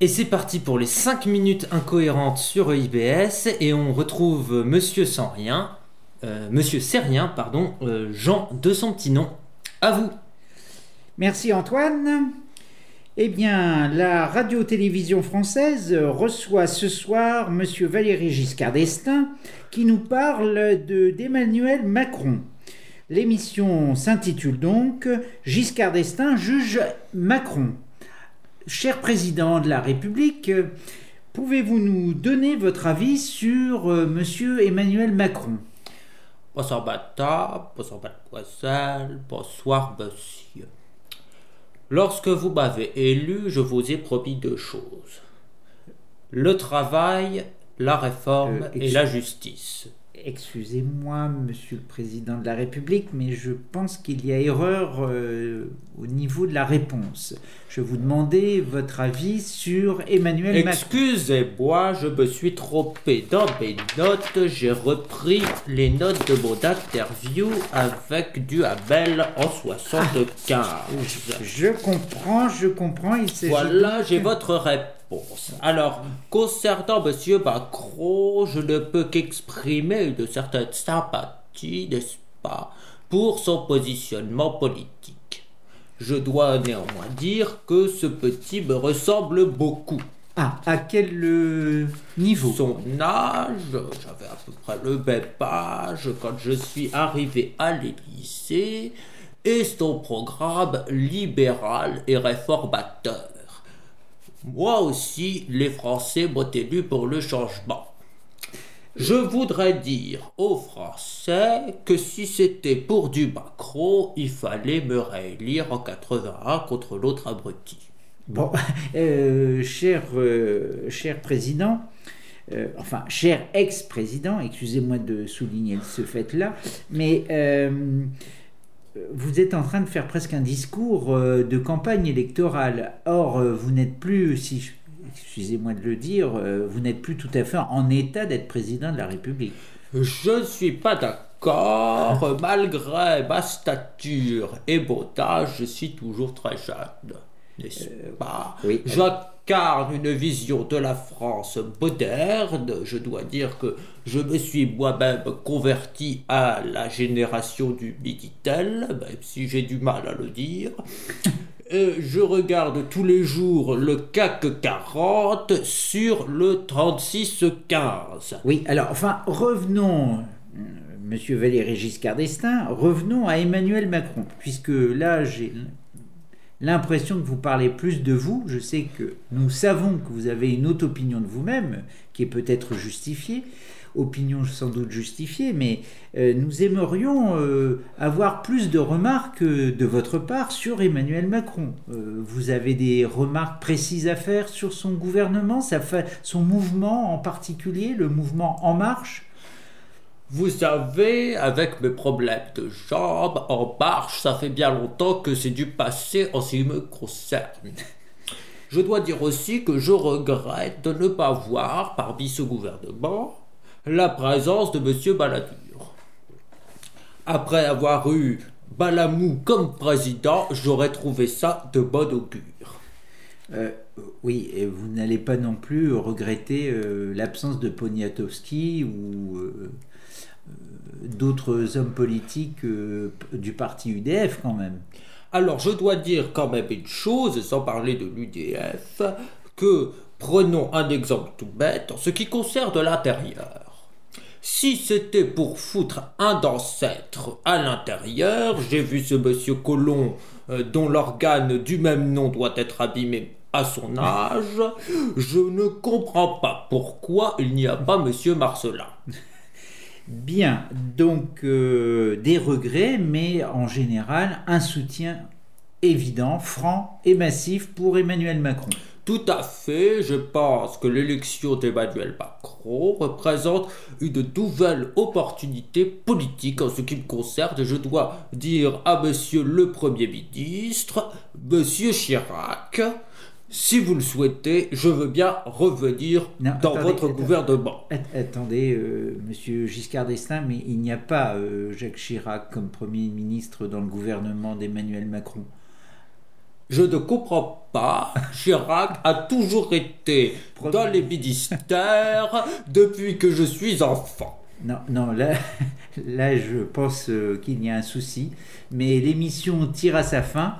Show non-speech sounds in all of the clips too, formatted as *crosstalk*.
Et c'est parti pour les 5 minutes incohérentes sur EIBS et on retrouve Monsieur sans rien, euh, Monsieur Serrien, pardon, euh, Jean de son petit nom. À vous. Merci Antoine. Eh bien, la radio-télévision française reçoit ce soir Monsieur Valéry Giscard d'Estaing qui nous parle de d'Emmanuel Macron. L'émission s'intitule donc Giscard d'Estaing juge Macron. Cher président de la République, pouvez-vous nous donner votre avis sur euh, Monsieur Emmanuel Macron? Bonsoir Bata, bonsoir mademoiselle, bonsoir monsieur. Lorsque vous m'avez élu, je vous ai promis deux choses. Le travail, la réforme Euh, et la justice. Excusez-moi, Monsieur le Président de la République, mais je pense qu'il y a erreur euh, au niveau de la réponse. Je vous demandais votre avis sur Emmanuel Macron. Excusez-moi, je me suis trompé dans mes notes. J'ai repris les notes de mon interview avec Duhamel en 75. Je comprends, je comprends. Il Voilà, j'ai votre réponse. Alors, concernant Monsieur Macron, je ne peux qu'exprimer une certaine sympathie, n'est-ce pas, pour son positionnement politique. Je dois néanmoins dire que ce petit me ressemble beaucoup. Ah, à quel euh, niveau? Son âge, j'avais à peu près le même âge quand je suis arrivé à l'Élysée, et son programme libéral et réformateur. Moi aussi, les Français m'ont élu pour le changement. Je voudrais dire aux Français que si c'était pour du Macron, il fallait me réélire en 81 contre l'autre abruti. Bon, *laughs* euh, cher, euh, cher président, euh, enfin, cher ex-président, excusez-moi de souligner ce fait-là, mais vous êtes en train de faire presque un discours euh, de campagne électorale. Or, euh, vous n'êtes plus, si je- excusez-moi de le dire, euh, vous n'êtes plus tout à fait en état d'être président de la République. Je ne suis pas d'accord. Malgré ma stature et mon âge, je suis toujours très jeune. N'est-ce pas? oui. J'incarne une vision de la France moderne. Je dois dire que je me suis moi-même converti à la génération du Minitel, même si j'ai du mal à le dire. Euh, je regarde tous les jours le CAC 40 sur le 3615. Oui, alors, enfin, revenons, euh, Monsieur Valéry Giscard d'Estaing, revenons à Emmanuel Macron, puisque là, j'ai l'impression que vous parlez plus de vous. Je sais que nous savons que vous avez une autre opinion de vous-même, qui est peut-être justifiée, opinion sans doute justifiée, mais euh, nous aimerions euh, avoir plus de remarques euh, de votre part sur Emmanuel Macron. Vous avez des remarques précises à faire sur son gouvernement, son mouvement en particulier, le mouvement En Marche? Vous savez, avec mes problèmes de jambes, en marche, ça fait bien longtemps que c'est du passé en ce qui me concerne. Je dois dire aussi que je regrette de ne pas voir parmi ce gouvernement la présence de M. Balladur. Après avoir eu Balamou comme président, j'aurais trouvé ça de bon augure. Euh, oui, et vous n'allez pas non plus regretter euh, l'absence de Poniatowski ou euh, d'autres hommes politiques euh, du parti UDF quand même. Alors, je dois dire quand même une chose, sans parler de l'UDF, que prenons un exemple tout bête en ce qui concerne l'intérieur. Si c'était pour foutre un d'ancêtre à l'intérieur, j'ai vu ce monsieur Colomb euh, dont l'organe du même nom doit être abîmé à son âge, je ne comprends pas pourquoi il n'y a pas monsieur Marcelin. Bien, donc euh, des regrets, mais en général un soutien évident, franc et massif pour Emmanuel Macron. Tout à fait, je pense que l'élection d'Emmanuel Macron représente une nouvelle opportunité politique en ce qui me concerne. Je dois dire à monsieur le Premier ministre, monsieur Chirac, si vous le souhaitez, je veux bien revenir Non, dans attendez, votre attendez. gouvernement. At- Attendez, euh, monsieur Giscard d'Estaing, mais il n'y a pas euh, Jacques Chirac comme Premier ministre dans le gouvernement d'Emmanuel Macron. Je ne comprends pas. Chirac a toujours été dans les ministères depuis que je suis enfant. Non, non, là, *laughs* là je pense euh, qu'il y a un souci. Mais l'émission tire à sa fin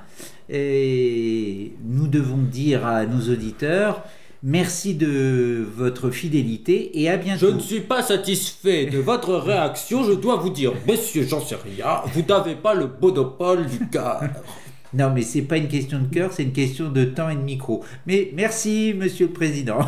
et nous devons dire à nos auditeurs merci de votre fidélité et à Je bientôt. ne suis pas satisfait de votre réaction. Je dois vous dire, monsieur Jean rien, vous n'avez pas le monopole du cœur. Non, mais c'est pas une question de cœur, c'est une question de temps et de micro. Mais merci, monsieur le président.